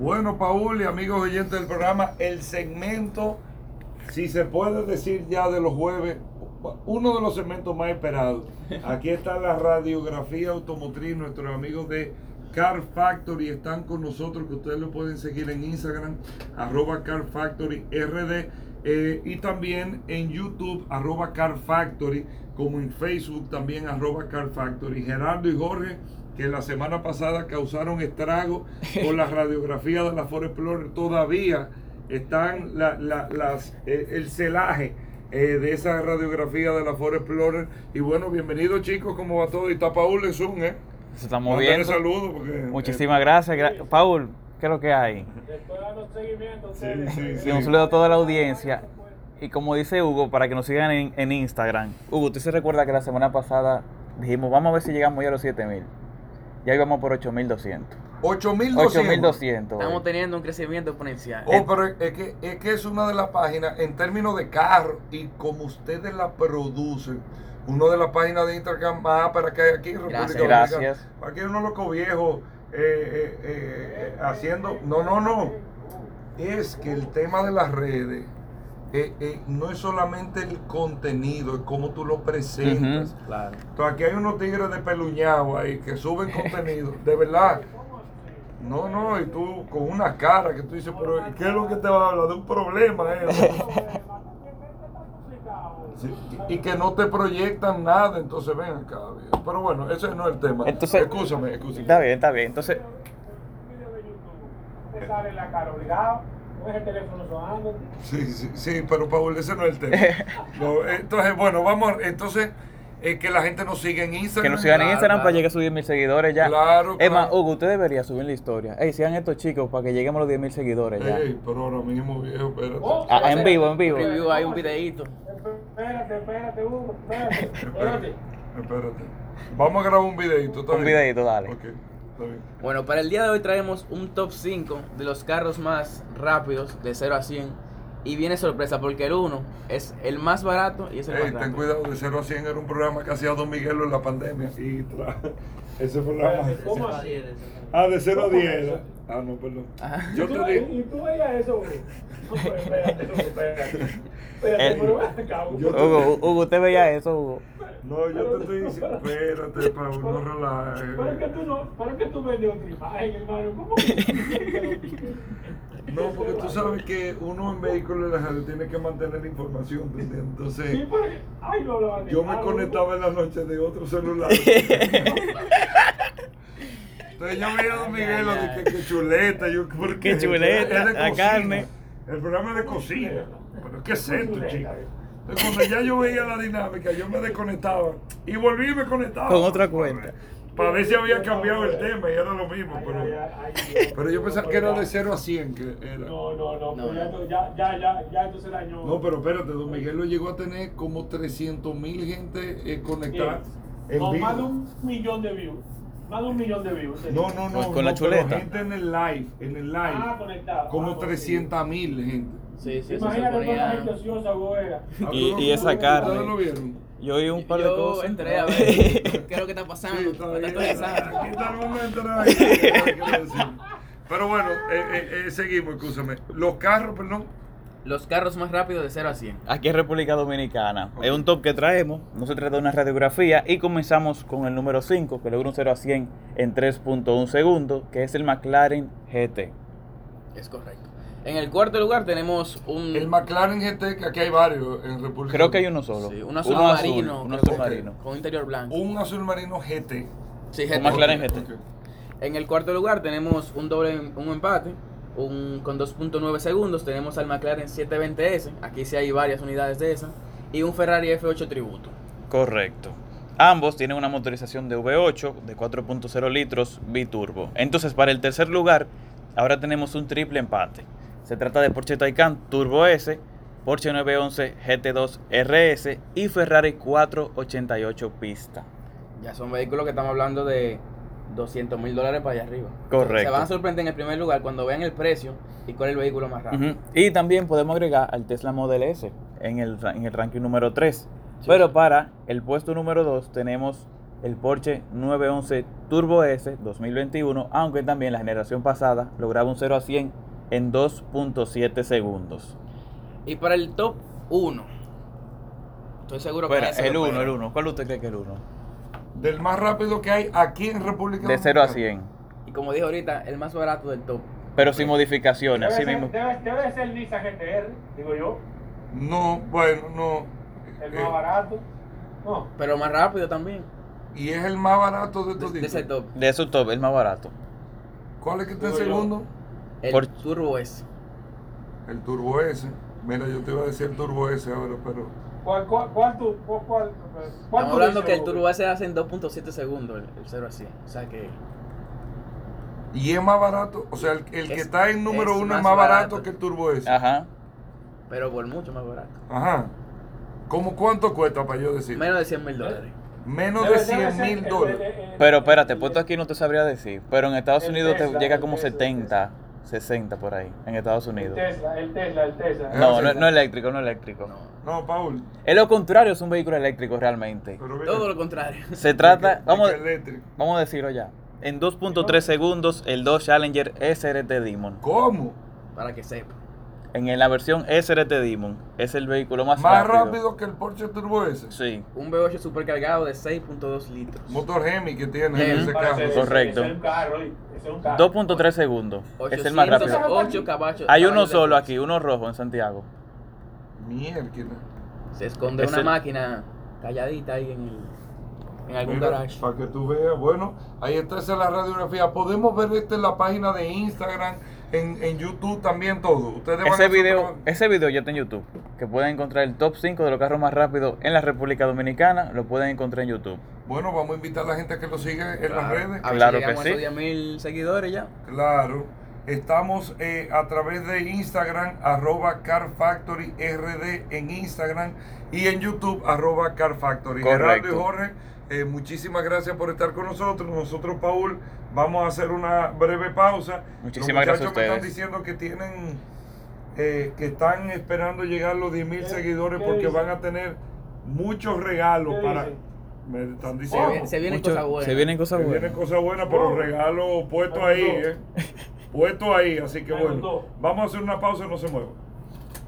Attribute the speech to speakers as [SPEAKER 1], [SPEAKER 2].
[SPEAKER 1] Bueno, Paul y amigos oyentes del programa, el segmento, si se puede decir ya de los jueves, uno de los segmentos más esperados. Aquí está la radiografía automotriz, nuestros amigos de Car Factory están con nosotros, que ustedes lo pueden seguir en Instagram, arroba Car Factory RD, eh, y también en YouTube, arroba Car Factory, como en Facebook también, arroba Car Factory. Gerardo y Jorge que la semana pasada causaron estrago con la radiografía de la Ford Explorer, todavía están las, eh, el celaje eh, de esa radiografía de la Ford Explorer. Y bueno, bienvenidos chicos, ¿cómo va todo? Y está Paul en Zoom, ¿eh?
[SPEAKER 2] Se está moviendo.
[SPEAKER 1] Saludo
[SPEAKER 2] Muchísimas gracias. Paul, ¿qué es lo que hay? Sí, sí, Un saludo a toda la audiencia. Y como dice Hugo, para que nos sigan en, en Instagram. Hugo, ¿usted se recuerda que la semana pasada dijimos, vamos a ver si llegamos ya a los 7000? Ya íbamos por 8200.
[SPEAKER 1] 8200.
[SPEAKER 3] Estamos teniendo un crecimiento exponencial.
[SPEAKER 1] Oh, pero es que, es que es una de las páginas, en términos de carro y como ustedes la producen, una de las páginas de Instagram más para que hay aquí en
[SPEAKER 2] República Gracias. Gracias.
[SPEAKER 1] Aquí hay unos locos viejos eh, eh, eh, haciendo. No, no, no. Es que el tema de las redes eh, eh, no es solamente el contenido, es cómo tú lo presentas. claro. Entonces aquí hay unos tigres de peluñado ahí que suben contenido, de verdad. No, no, y tú con una cara que tú dices, pero ¿qué es lo que te va a hablar? De un problema, eh? y que no te proyectan nada, entonces ven acá. Pero bueno, ese no es el tema.
[SPEAKER 2] Entonces,
[SPEAKER 1] escúchame, escúchame.
[SPEAKER 2] Está bien, está bien. Entonces.
[SPEAKER 4] Te sale la cara obligado el teléfono sonando. Sí,
[SPEAKER 1] sí, sí, pero Paul, ese no es el tema. entonces, bueno, vamos, entonces, eh, que la gente nos siga en Instagram.
[SPEAKER 2] Que nos sigan en Instagram para llegar a sus 10 mil seguidores ya.
[SPEAKER 1] Claro,
[SPEAKER 2] Es más, Hugo, usted debería subir la historia. Ey, sigan estos chicos para que lleguemos a los 10 mil seguidores ya.
[SPEAKER 1] Ey, pero ahora mismo, viejo, espérate.
[SPEAKER 2] Oh, ah, en vivo, en vivo.
[SPEAKER 3] hay un videíto.
[SPEAKER 4] Espérate, espérate, Hugo, espérate. espérate.
[SPEAKER 1] espérate. Vamos a grabar un videito.
[SPEAKER 2] Un videito, dale.
[SPEAKER 1] Okay.
[SPEAKER 3] Bueno, para el día de hoy traemos un top 5 de los carros más rápidos de 0 a 100. Y viene sorpresa porque el 1 es el más barato y es el más rápido.
[SPEAKER 1] Ten cuidado, de 0 a 100 era un programa que hacía Don Miguelo en la pandemia. Y ese programa.
[SPEAKER 4] ¿Cómo
[SPEAKER 1] Ah, de 0 a 10. Ah, no, perdón.
[SPEAKER 4] Yo te digo. ¿Y tú veías eso, güey? espérate, espérate. Espérate,
[SPEAKER 2] Hugo, Hugo, ¿usted veía eso, Hugo?
[SPEAKER 1] No, yo te estoy diciendo, espérate, para no relajar.
[SPEAKER 4] ¿Para qué tú no? ¿Para qué tú vendes otra imagen, hermano? ¿Cómo
[SPEAKER 1] No, porque tú sabes que uno en vehículos de la radio tiene que mantener información, Entonces,
[SPEAKER 4] sí, ay, no,
[SPEAKER 1] yo me conectaba en la noche de otro celular. Entonces yo veía a Don Miguel, de que, chuleta, yo,
[SPEAKER 2] porque ¿Qué chuleta? La carne.
[SPEAKER 1] El programa de cocina. Pero ¿qué es esto, chico? cuando ya yo veía la dinámica, yo me desconectaba y volví y me conectaba.
[SPEAKER 2] Con otra cuenta.
[SPEAKER 1] Para ver si había cambiado el tema y era lo mismo. Pero, pero yo pensaba que era de 0 a 100. Que era.
[SPEAKER 4] No, no, no, ya, ya, ya, ya, entonces dañó.
[SPEAKER 1] No, pero espérate, don Miguel lo llegó a tener como 300 mil gente eh, conectada.
[SPEAKER 4] No, más de un millón de views. Más de un millón de views.
[SPEAKER 1] No, no, no.
[SPEAKER 2] Pues con la chuleta.
[SPEAKER 1] gente en el live, en el live.
[SPEAKER 4] Ah, conectado.
[SPEAKER 1] Como 300 ah, mil gente.
[SPEAKER 4] Sí, sí, Imagínate ponía... gente ociosa,
[SPEAKER 2] ah, Y, y esa carne.
[SPEAKER 1] ¿Ustedes lo vieron?
[SPEAKER 2] Yo oí un par de cosas.
[SPEAKER 3] Yo entré a ver qué es lo que está pasando. Sí, está
[SPEAKER 1] Aquí está el momento. Pero bueno, eh, eh, eh, seguimos, escúchame. Los carros, perdón.
[SPEAKER 3] Los carros más rápidos de 0 a 100.
[SPEAKER 2] Aquí en República Dominicana. Es un top que traemos. No se trata de una radiografía. Y comenzamos con el número 5, que logra un 0 a 100 en 3.1 segundos, que es el McLaren GT.
[SPEAKER 3] Es correcto. En el cuarto lugar tenemos un.
[SPEAKER 1] El McLaren GT, que aquí hay varios en República
[SPEAKER 2] Creo que hay uno solo.
[SPEAKER 3] Sí, un azul marino. un azul marino. Con interior blanco.
[SPEAKER 1] Un azul marino GT.
[SPEAKER 3] Sí, GT.
[SPEAKER 2] Un McLaren GT.
[SPEAKER 3] En el cuarto lugar tenemos un doble un empate. Un, con 2.9 segundos tenemos al McLaren 720S. Aquí sí hay varias unidades de esa. Y un Ferrari F8 Tributo.
[SPEAKER 2] Correcto. Ambos tienen una motorización de V8 de 4.0 litros biturbo. Entonces, para el tercer lugar, ahora tenemos un triple empate. Se trata de Porsche Taycan Turbo S, Porsche 911 GT2 RS y Ferrari 488 pista.
[SPEAKER 3] Ya son vehículos que estamos hablando de 200 mil dólares para allá arriba.
[SPEAKER 2] Correcto.
[SPEAKER 3] Se van a sorprender en el primer lugar cuando vean el precio y cuál es el vehículo más rápido.
[SPEAKER 2] Y también podemos agregar al Tesla Model S en el, en el ranking número 3. Pero para el puesto número 2 tenemos el Porsche 911 Turbo S 2021, aunque también la generación pasada lograba un 0 a 100 en 2.7 segundos.
[SPEAKER 3] Y para el top 1. Estoy seguro que
[SPEAKER 2] Espera, el
[SPEAKER 3] lo
[SPEAKER 2] 1,
[SPEAKER 3] espera.
[SPEAKER 2] el 1. ¿Cuál usted cree que es el 1?
[SPEAKER 1] Del más rápido que hay aquí en República
[SPEAKER 2] De 0 a
[SPEAKER 1] Dominicana.
[SPEAKER 2] 100.
[SPEAKER 3] Y como dije ahorita, el más barato del top.
[SPEAKER 2] Pero sin modificaciones,
[SPEAKER 4] Debe
[SPEAKER 2] así
[SPEAKER 4] ser,
[SPEAKER 2] mismo.
[SPEAKER 4] debe, debe de ser el Nissan GTR, digo yo.
[SPEAKER 1] No, bueno, no.
[SPEAKER 4] El
[SPEAKER 1] Eh,
[SPEAKER 4] más barato. No.
[SPEAKER 3] Pero más rápido también.
[SPEAKER 1] Y es el más barato de
[SPEAKER 3] De,
[SPEAKER 1] todos.
[SPEAKER 3] de ese top.
[SPEAKER 2] De su top, el más barato.
[SPEAKER 1] ¿Cuál es que está en segundo?
[SPEAKER 3] El
[SPEAKER 2] Por-
[SPEAKER 3] Turbo S.
[SPEAKER 1] El Turbo S. Mira, yo te iba a decir el Turbo S ahora, pero.
[SPEAKER 4] ¿Cuál, cuál, cuál tú? ¿Cuál, cuál, cuál
[SPEAKER 3] Estamos hablando que el? Turbo S hace en 2.7 segundos el, el 0 a 100. O sea que.
[SPEAKER 1] Y es más barato. O sea, el, el que
[SPEAKER 3] Es-
[SPEAKER 1] está en número
[SPEAKER 3] es
[SPEAKER 1] uno es
[SPEAKER 3] más
[SPEAKER 1] más barato,
[SPEAKER 3] barato.
[SPEAKER 1] que el Turbo S.
[SPEAKER 2] Ajá.
[SPEAKER 3] Pero por mucho más barato.
[SPEAKER 1] Ajá. ¿Cómo cuánto cuesta para yo decir?
[SPEAKER 3] Menos de 100 mil dólares.
[SPEAKER 1] Menos
[SPEAKER 4] Debe-
[SPEAKER 1] de
[SPEAKER 4] debe
[SPEAKER 1] 100
[SPEAKER 4] ser
[SPEAKER 1] mil
[SPEAKER 4] el-
[SPEAKER 1] dólares.
[SPEAKER 4] el- el-
[SPEAKER 2] Pero espérate, puesto aquí no te sabría decir. Pero en Estados
[SPEAKER 4] El
[SPEAKER 2] Unidos te llega
[SPEAKER 4] el
[SPEAKER 2] como
[SPEAKER 4] Tesla, el
[SPEAKER 2] 70, 60 por ahí. En Estados
[SPEAKER 4] El
[SPEAKER 2] Unidos.
[SPEAKER 4] Tesla, el Tesla, el Tesla.
[SPEAKER 2] No, no, no eléctrico, no eléctrico.
[SPEAKER 1] No, Paul.
[SPEAKER 2] Es lo contrario, es un vehículo eléctrico realmente.
[SPEAKER 1] Pero mira,
[SPEAKER 3] Todo lo contrario.
[SPEAKER 2] Se trata,
[SPEAKER 1] de que- de
[SPEAKER 2] vamos,
[SPEAKER 1] eléctrico.
[SPEAKER 2] vamos a decirlo ya. En 2.3 segundos, el Dodge Challenger SRT Demon.
[SPEAKER 1] ¿Cómo?
[SPEAKER 3] Para que sepa.
[SPEAKER 2] En la versión SRT Demon es el vehículo más,
[SPEAKER 1] Más
[SPEAKER 2] rápido.
[SPEAKER 1] rápido que el Porsche Turbo S.
[SPEAKER 2] Sí.
[SPEAKER 3] Un V8 supercargado de 6.2 litros.
[SPEAKER 1] Motor Hemi que tiene
[SPEAKER 3] Hemi.
[SPEAKER 1] ese
[SPEAKER 4] Para
[SPEAKER 1] carro.
[SPEAKER 4] ser-
[SPEAKER 2] Correcto.
[SPEAKER 4] ese es un carro, carro.
[SPEAKER 2] 2.3 segundos. Es el más rápido.
[SPEAKER 3] 808 caballos.
[SPEAKER 2] Hay uno solo aquí, uno rojo en Santiago.
[SPEAKER 1] Mierda.
[SPEAKER 3] Se esconde
[SPEAKER 2] Es
[SPEAKER 3] una
[SPEAKER 2] el-
[SPEAKER 3] máquina calladita ahí en, el, en algún garage.
[SPEAKER 1] Para que tú veas, bueno, ahí está esa es la radiografía. Podemos ver este en la página de Instagram, en, en YouTube también todo. Ustedes van a
[SPEAKER 2] Ese video, ese video ya está en YouTube. Que pueden encontrar el top 5 de los carros más rápidos en la República Dominicana. Lo pueden encontrar en YouTube.
[SPEAKER 1] Bueno, vamos a invitar a la gente a que lo siga en las redes.
[SPEAKER 3] A ver
[SPEAKER 2] Claro
[SPEAKER 3] si
[SPEAKER 2] que
[SPEAKER 3] llegamos
[SPEAKER 2] sí.
[SPEAKER 3] a esos 10.000 seguidores ya.
[SPEAKER 1] Claro. Estamos eh, a través de Instagram, arroba Car Factory RD en Instagram y en YouTube, arroba Car Factory.
[SPEAKER 2] Correcto.
[SPEAKER 1] Gerardo y Jorge, eh, muchísimas gracias por estar con nosotros. Nosotros, Paul, vamos a hacer una breve pausa.
[SPEAKER 2] Muchísimas
[SPEAKER 1] Los
[SPEAKER 2] gracias a
[SPEAKER 1] muchachos me están
[SPEAKER 2] ustedes.
[SPEAKER 1] diciendo que tienen, eh, que están esperando llegar los 10 mil
[SPEAKER 4] ¿Qué-
[SPEAKER 1] seguidores porque van a tener muchos regalos
[SPEAKER 4] ¿Qué
[SPEAKER 1] para... Me están
[SPEAKER 3] Se,
[SPEAKER 1] diciendo...
[SPEAKER 3] vienen- se vienen
[SPEAKER 2] Mucho-
[SPEAKER 3] cosas buenas.
[SPEAKER 2] Se vienen cosas buenas.
[SPEAKER 1] vienen cosas buenas, pero
[SPEAKER 4] Oh.
[SPEAKER 1] regalos puestos ahí. ¿eh? Puestos ahí, así que bueno. Vamos a hacer una pausa, no se muevan.